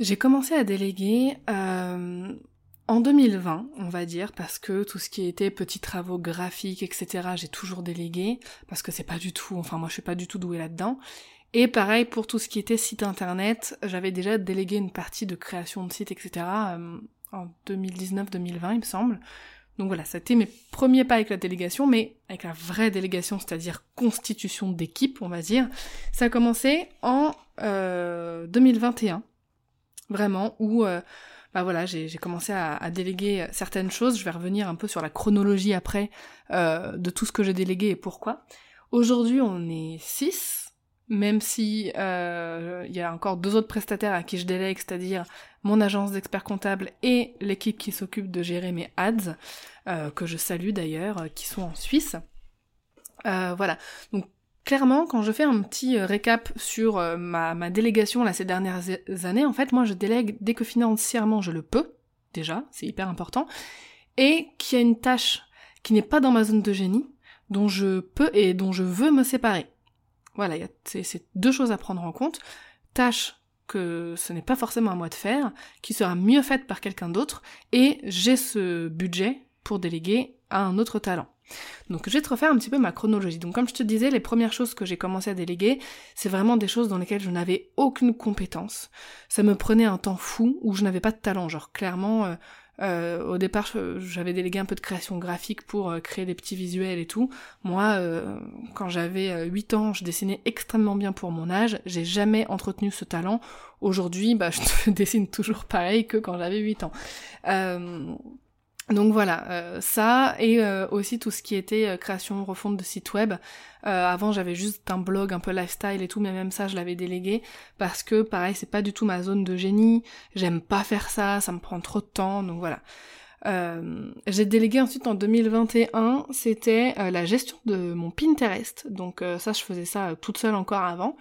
J'ai commencé à déléguer euh, en 2020, on va dire, parce que tout ce qui était petits travaux graphiques, etc., j'ai toujours délégué, parce que c'est pas du tout, enfin moi je suis pas du tout douée là-dedans. Et pareil pour tout ce qui était site internet, j'avais déjà délégué une partie de création de site, etc. Euh, en 2019-2020, il me semble. Donc voilà, c'était mes premiers pas avec la délégation, mais avec la vraie délégation, c'est-à-dire constitution d'équipe, on va dire, ça a commencé en euh, 2021 vraiment, où euh, bah voilà, j'ai commencé à, déléguer certaines choses. Je vais revenir un peu sur la chronologie après euh, de tout ce que j'ai délégué et pourquoi. Aujourd'hui, on est 6, même si euh, il y a encore deux autres prestataires à qui je délègue, c'est-à-dire mon agence d'experts comptables et l'équipe qui s'occupe de gérer mes ads, que je salue d'ailleurs, qui sont en Suisse. voilà. Clairement, quand je fais un petit euh, récap sur euh, ma, délégation là, ces dernières années, en fait, moi je délègue dès que financièrement je le peux, déjà, c'est hyper important, et qu'il y a une tâche qui n'est pas dans ma zone de génie, dont je peux et dont je veux me séparer. Voilà, c'est deux choses à prendre en compte. Tâche que ce n'est pas forcément à moi de faire, qui sera mieux faite par quelqu'un d'autre, et j'ai ce budget pour déléguer à un autre talent. Donc je vais te refaire un petit peu ma chronologie. Donc comme je te disais, les premières choses que j'ai commencé à déléguer, c'est vraiment des choses dans lesquelles je n'avais aucune compétence. Ça me prenait un temps fou où je n'avais pas de talent. Genre clairement, euh, euh, au départ, j'avais délégué un peu de création graphique pour euh, créer des petits visuels et tout. Moi, quand j'avais 8 ans, je dessinais extrêmement bien pour mon âge. J'ai jamais entretenu ce talent. Aujourd'hui, bah, je dessine toujours pareil que quand j'avais 8 ans. Donc voilà, euh, ça et euh, aussi tout ce qui était euh, création refonte de site web. avant j'avais juste un blog un peu lifestyle et tout, mais même ça je l'avais délégué parce que pareil c'est pas du tout ma zone de génie. J'aime pas faire ça, ça me prend trop de temps, donc voilà. J'ai délégué ensuite en 2021, c'était la gestion de mon Pinterest. Donc ça je faisais ça toute seule encore avant.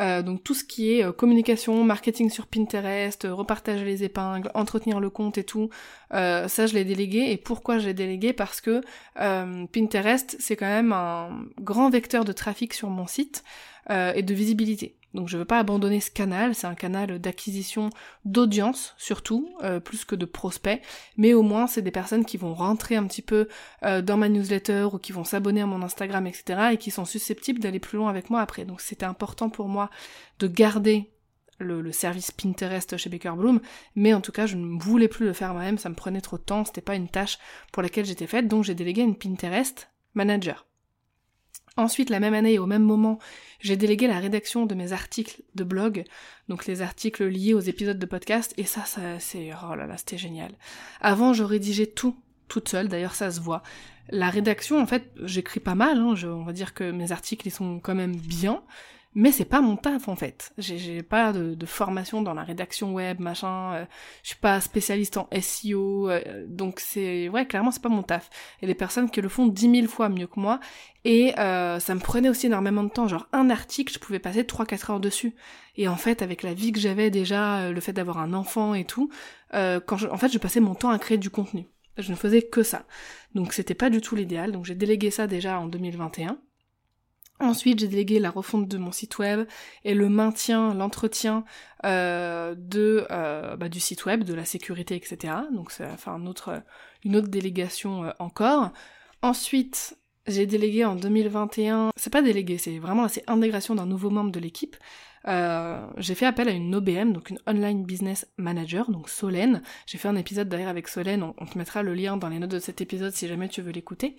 Euh, donc tout ce qui est euh, communication, marketing sur Pinterest, euh, repartager les épingles, entretenir le compte et tout, ça je l'ai délégué. Et pourquoi j'ai délégué? Parce que Pinterest c'est quand même un grand vecteur de trafic sur mon site et de visibilité. Donc je veux pas abandonner ce canal, c'est un canal d'acquisition d'audience surtout, euh, plus que de prospects, mais au moins c'est des personnes qui vont rentrer un petit peu euh, dans ma newsletter ou qui vont s'abonner à mon Instagram, etc. et qui sont susceptibles d'aller plus loin avec moi après. Donc c'était important pour moi de garder le, service Pinterest chez Baker Bloom, mais en tout cas je ne voulais plus le faire moi-même, ça me prenait trop de temps, c'était pas une tâche pour laquelle j'étais faite, donc j'ai délégué une Pinterest manager. Ensuite, la même année et au même moment, j'ai délégué la rédaction de mes articles de blog, donc les articles liés aux épisodes de podcast, et ça, ça c'est, oh là là, c'était génial. Avant, je rédigeais tout, toute seule, d'ailleurs ça se voit. La rédaction, en fait, j'écris pas mal, hein, on va dire que mes articles, ils sont quand même bien, mais c'est pas mon taf en fait. J'ai pas de, formation dans la rédaction web, machin. Euh, je suis pas spécialiste en SEO, euh, donc c'est ouais clairement c'est pas mon taf. A des personnes qui le font dix mille fois mieux que moi, et euh, ça me prenait aussi énormément de temps. Genre un article, je pouvais passer 3-4 heures dessus. Et en fait, avec la vie que j'avais déjà, le fait d'avoir un enfant et tout, quand je, en fait, je passais mon temps à créer du contenu. Je ne faisais que ça. Donc c'était pas du tout l'idéal. Donc j'ai délégué ça déjà en 2021. Ensuite, j'ai délégué la refonte de mon site web et le maintien, l'entretien euh, de euh, bah, du site web, de la sécurité, etc. Donc c'est enfin une autre délégation euh, encore. Ensuite, j'ai délégué en 2021. C'est pas délégué, c'est vraiment c'est intégration d'un nouveau membre de l'équipe. Euh, j'ai fait appel à une OBM, donc une Online Business Manager, donc Solène. J'ai fait un épisode d'ailleurs avec Solène, on, te mettra le lien dans les notes de cet épisode si jamais tu veux l'écouter.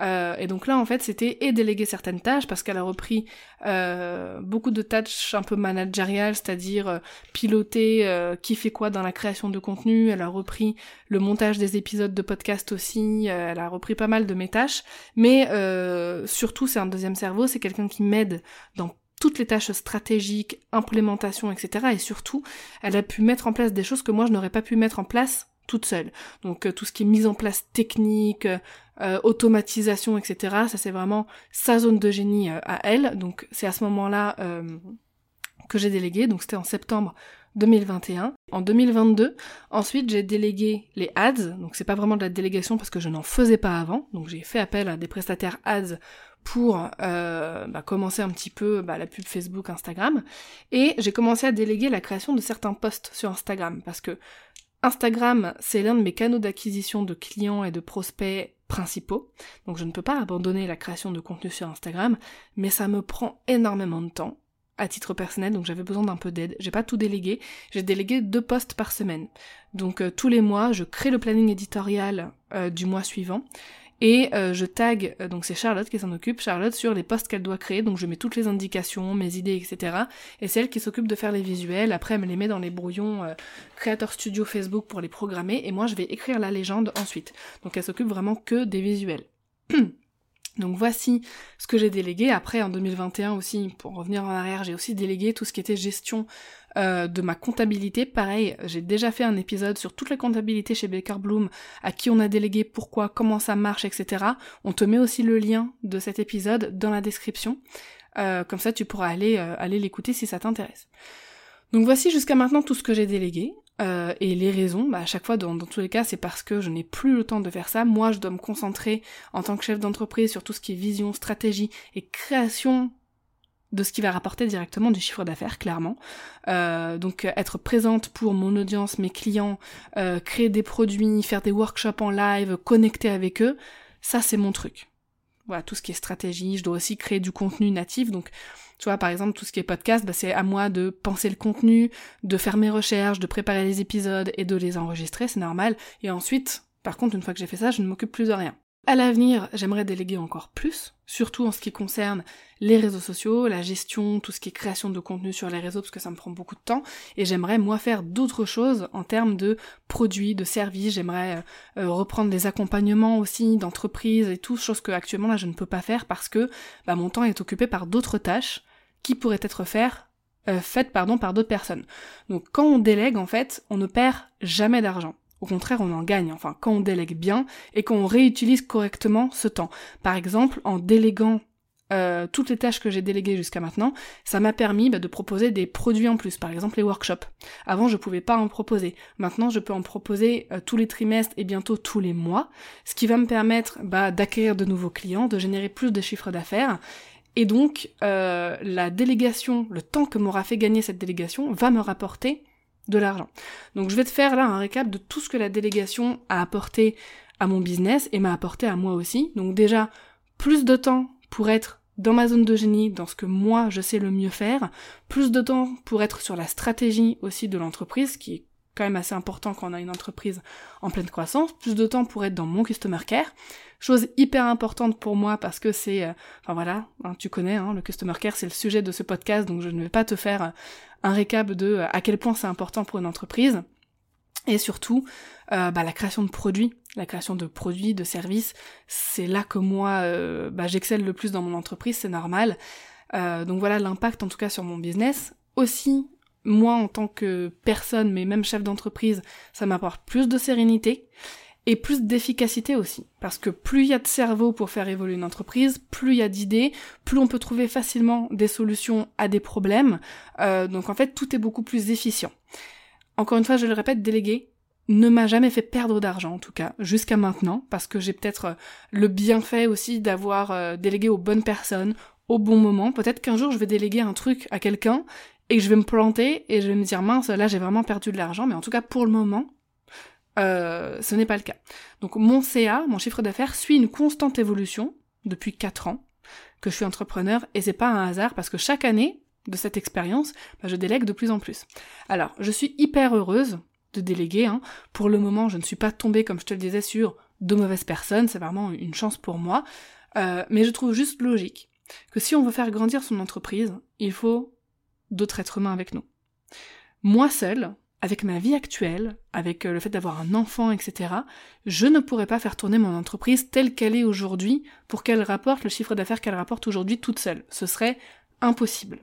Euh, et donc là, en fait, c'était et déléguer certaines tâches parce qu'elle a repris euh, beaucoup de tâches un peu managériales, c'est-à-dire euh, piloter euh, qui fait quoi dans la création de contenu. Elle a repris le montage des épisodes de podcast aussi. elle a repris pas mal de mes tâches, mais surtout, c'est un deuxième cerveau. C'est quelqu'un qui m'aide dans toutes les tâches stratégiques, implémentation, etc. Et surtout, elle a pu mettre en place des choses que moi je n'aurais pas pu mettre en place toute seule. Donc euh, tout ce qui est mise en place technique, euh, automatisation, etc. Ça c'est vraiment sa zone de génie euh, à elle. Donc c'est à ce moment-là que j'ai délégué. Donc c'était en septembre 2021. En 2022, ensuite j'ai délégué les ads. Donc c'est pas vraiment de la délégation parce que je n'en faisais pas avant. Donc j'ai fait appel à des prestataires ads pour euh, bah, commencer un petit peu bah, la pub Facebook, Instagram. Et j'ai commencé à déléguer la création de certains posts sur Instagram parce que Instagram, c'est l'un de mes canaux d'acquisition de clients et de prospects principaux. Donc je ne peux pas abandonner la création de contenu sur Instagram, mais ça me prend énormément de temps à titre personnel, donc j'avais besoin d'un peu d'aide. J'ai pas tout délégué, j'ai délégué deux posts par semaine. Donc euh, tous les mois, je crée le planning éditorial euh, du mois suivant et euh, je tag, euh, donc c'est Charlotte qui s'en occupe, Charlotte sur les posts qu'elle doit créer, donc je mets toutes les indications, mes idées, etc. Et c'est elle qui s'occupe de faire les visuels, après elle me les met dans les brouillons euh, Creator Studio Facebook pour les programmer, et moi je vais écrire la légende ensuite. Donc elle s'occupe vraiment que des visuels. Donc voici ce que j'ai délégué. Après, en 2021 aussi, pour revenir en arrière, j'ai aussi délégué tout ce qui était gestion euh, de ma comptabilité. Pareil, j'ai déjà fait un épisode sur toute la comptabilité chez Baker Bloom, à qui on a délégué, pourquoi, comment ça marche, etc. On te met aussi le lien de cet épisode dans la description. Euh, comme ça, tu pourras euh, aller l'écouter si ça t'intéresse. Donc voici jusqu'à maintenant tout ce que j'ai délégué. Euh, et les raisons, bah, à chaque fois, dans, tous les cas, c'est parce que je n'ai plus le temps de faire ça. Moi, je dois me concentrer en tant que chef d'entreprise sur tout ce qui est vision, stratégie et création de ce qui va rapporter directement du chiffre d'affaires, clairement. Euh, donc être présente pour mon audience, mes clients, euh, créer des produits, faire des workshops en live, connecter avec eux, ça c'est mon truc. Voilà, tout ce qui est stratégie, je dois aussi créer du contenu natif, donc tu vois, par exemple, tout ce qui est podcast, bah, c'est à moi de penser le contenu, de faire mes recherches, de préparer les épisodes et de les enregistrer, c'est normal. Et ensuite, par contre, une fois que j'ai fait ça, je ne m'occupe plus de rien. À l'avenir, j'aimerais déléguer encore plus, surtout en ce qui concerne les réseaux sociaux, la gestion, tout ce qui est création de contenu sur les réseaux, parce que ça me prend beaucoup de temps, et j'aimerais moi faire d'autres choses en termes de produits, de services, j'aimerais euh, reprendre des accompagnements aussi d'entreprises et tout, chose que actuellement là je ne peux pas faire parce que bah, mon temps est occupé par d'autres tâches qui pourraient être euh, faites pardon, par d'autres personnes. Donc quand on délègue, en fait, on ne perd jamais d'argent. Au contraire, on en gagne, enfin, quand on délègue bien et qu'on réutilise correctement ce temps. Par exemple, en déléguant euh, toutes les tâches que j'ai déléguées jusqu'à maintenant, ça m'a permis bah, de proposer des produits en plus, par exemple les workshops. Avant, je pouvais pas en proposer. Maintenant, je peux en proposer euh, tous les trimestres et bientôt tous les mois, ce qui va me permettre bah, d'acquérir de nouveaux clients, de générer plus de chiffres d'affaires et donc, euh, la délégation, le temps que m'aura fait gagner cette délégation, va me rapporter de l'argent. Donc je vais te faire là un récap de tout ce que la délégation a apporté à mon business et m'a apporté à moi aussi. Donc déjà, plus de temps pour être dans ma zone de génie, dans ce que moi je sais le mieux faire, plus de temps pour être sur la stratégie aussi de l'entreprise, qui est quand même assez important quand on a une entreprise en pleine croissance, plus de temps pour être dans mon customer care, Chose hyper importante pour moi parce que c'est, euh, enfin voilà, hein, tu connais, hein, le customer care c'est le sujet de ce podcast, donc je ne vais pas te faire euh, un récap de euh, à quel point c'est important pour une entreprise. Et surtout, bah, la création de produits, la création de produits, de services, c'est là que moi, bah, j'excelle le plus dans mon entreprise, c'est normal. donc voilà l'impact en tout cas sur mon business. Aussi, moi en tant que personne, mais même chef d'entreprise, ça m'apporte plus de sérénité et plus d'efficacité aussi. Parce que plus il y a de cerveau pour faire évoluer une entreprise, plus il y a d'idées, plus on peut trouver facilement des solutions à des problèmes. Euh, donc en fait, tout est beaucoup plus efficient. Encore une fois, je le répète, déléguer ne m'a jamais fait perdre d'argent en tout cas, jusqu'à maintenant, parce que j'ai peut-être euh, le bienfait aussi d'avoir euh, délégué aux bonnes personnes, au bon moment. Peut-être qu'un jour je vais déléguer un truc à quelqu'un et je vais me planter et je vais me dire mince, là j'ai vraiment perdu de l'argent, mais en tout cas pour le moment, euh, ce n'est pas le cas. Donc mon CA, mon chiffre d'affaires, suit une constante évolution depuis 4 ans que je suis entrepreneur et c'est pas un hasard parce que chaque année de cette expérience, bah, je délègue de plus en plus. Alors, je suis hyper heureuse de déléguer. Hein. Pour le moment, je ne suis pas tombée, comme je te le disais, sur de mauvaises personnes. C'est vraiment une chance pour moi. Euh, mais je trouve juste logique que si on veut faire grandir son entreprise, il faut d'autres êtres humains avec nous. Moi seule, avec ma vie actuelle, avec euh, le fait d'avoir un enfant, etc., je ne pourrais pas faire tourner mon entreprise telle qu'elle est aujourd'hui pour qu'elle rapporte le chiffre d'affaires qu'elle rapporte aujourd'hui toute seule. Ce serait impossible.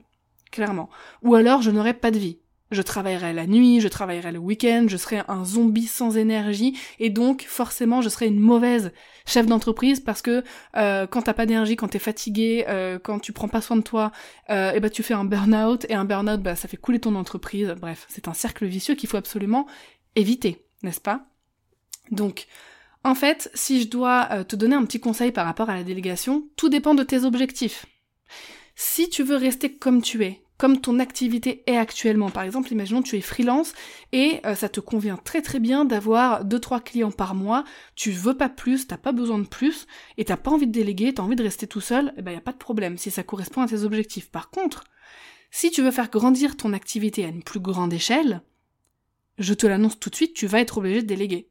clairement. Ou alors je n'aurais pas de vie. Je travaillerai la nuit, je travaillerai le week-end, je serai un zombie sans énergie, et donc forcément je serai une mauvaise chef d'entreprise parce que euh, quand t'as pas d'énergie, quand t'es fatigué, euh, quand tu prends pas soin de toi, euh, et ben tu fais un burn-out, et un burn-out bah, ça fait couler ton entreprise. Bref, c'est un cercle vicieux qu'il faut absolument éviter, n'est-ce pas? Donc, en fait, si je dois euh, te donner un petit conseil par rapport à la délégation, tout dépend de tes objectifs. Si tu veux rester comme tu es, comme ton activité est actuellement. Par exemple, imaginons que tu es freelance et euh, ça te convient très très bien d'avoir 2-3 clients par mois, tu veux pas plus, t'as pas besoin de plus, et t'as pas envie de déléguer, t'as envie de rester tout seul, eh ben y a pas de problème si ça correspond à tes objectifs. Par contre, si tu veux faire grandir ton activité à une plus grande échelle, je te l'annonce tout de suite, tu vas être obligé de déléguer.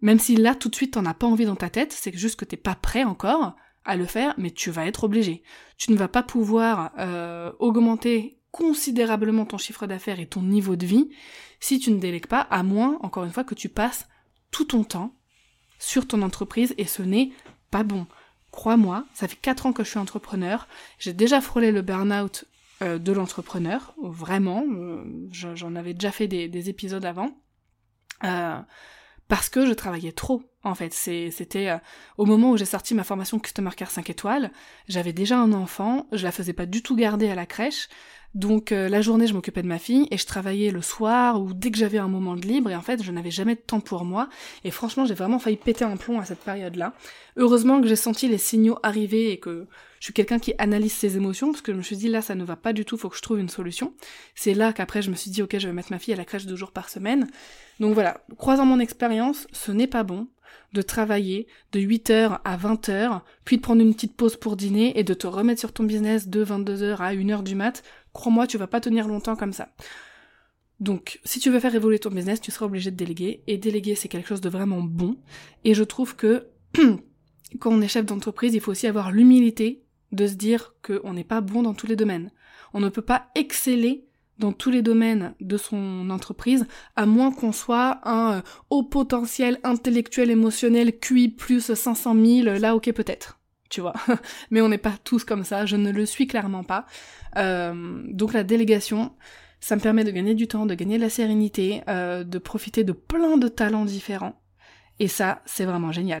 Même si là tout de suite t'en as pas envie dans ta tête, c'est juste que t'es pas prêt encore, le faire, mais tu vas être obligé. Tu ne vas pas pouvoir euh, augmenter considérablement ton chiffre d'affaires et ton niveau de vie si tu ne délègues pas, à moins, encore une fois, que tu passes tout ton temps sur ton entreprise et ce n'est pas bon. Crois-moi, ça fait 4 ans que je suis entrepreneur, j'ai déjà frôlé le burn-out euh, de l'entrepreneur, vraiment, euh, j'en avais déjà fait des épisodes avant, parce que je travaillais trop en fait. C'était euh, au moment où j'ai sorti ma formation Customer Care 5 étoiles, j'avais déjà un enfant, je la faisais pas du tout garder à la crèche, donc euh, la journée je m'occupais de ma fille et je travaillais le soir ou dès que j'avais un moment de libre et en fait je n'avais jamais de temps pour moi et franchement j'ai vraiment failli péter un plomb à cette période-là. Heureusement que j'ai senti les signaux arriver et que je suis quelqu'un qui analyse ses émotions parce que je me suis dit là ça ne va pas du tout, faut que je trouve une solution. C'est là qu'après je me suis dit ok je vais mettre ma fille à la crèche deux jours par semaine. Donc voilà, croisant mon expérience, ce n'est pas bon de travailler de 8h à 20h, puis de prendre une petite pause pour dîner et de te remettre sur ton business de 22h à 1h du mat. Crois-moi, tu vas pas tenir longtemps comme ça. Donc, si tu veux faire évoluer ton business, tu seras obligé de déléguer. Et déléguer, c'est quelque chose de vraiment bon. Et je trouve que quand on est chef d'entreprise, il faut aussi avoir l'humilité de se dire qu'on n'est pas bon dans tous les domaines. On ne peut pas exceller dans tous les domaines de son entreprise, à moins qu'on soit un euh, haut potentiel intellectuel, émotionnel, QI plus 500 000, là ok peut-être, tu vois. Mais on n'est pas tous comme ça, je ne le suis clairement pas. Euh, donc la délégation, ça me permet de gagner du temps, de gagner de la sérénité, euh, de profiter de plein de talents différents. Et ça, c'est vraiment génial.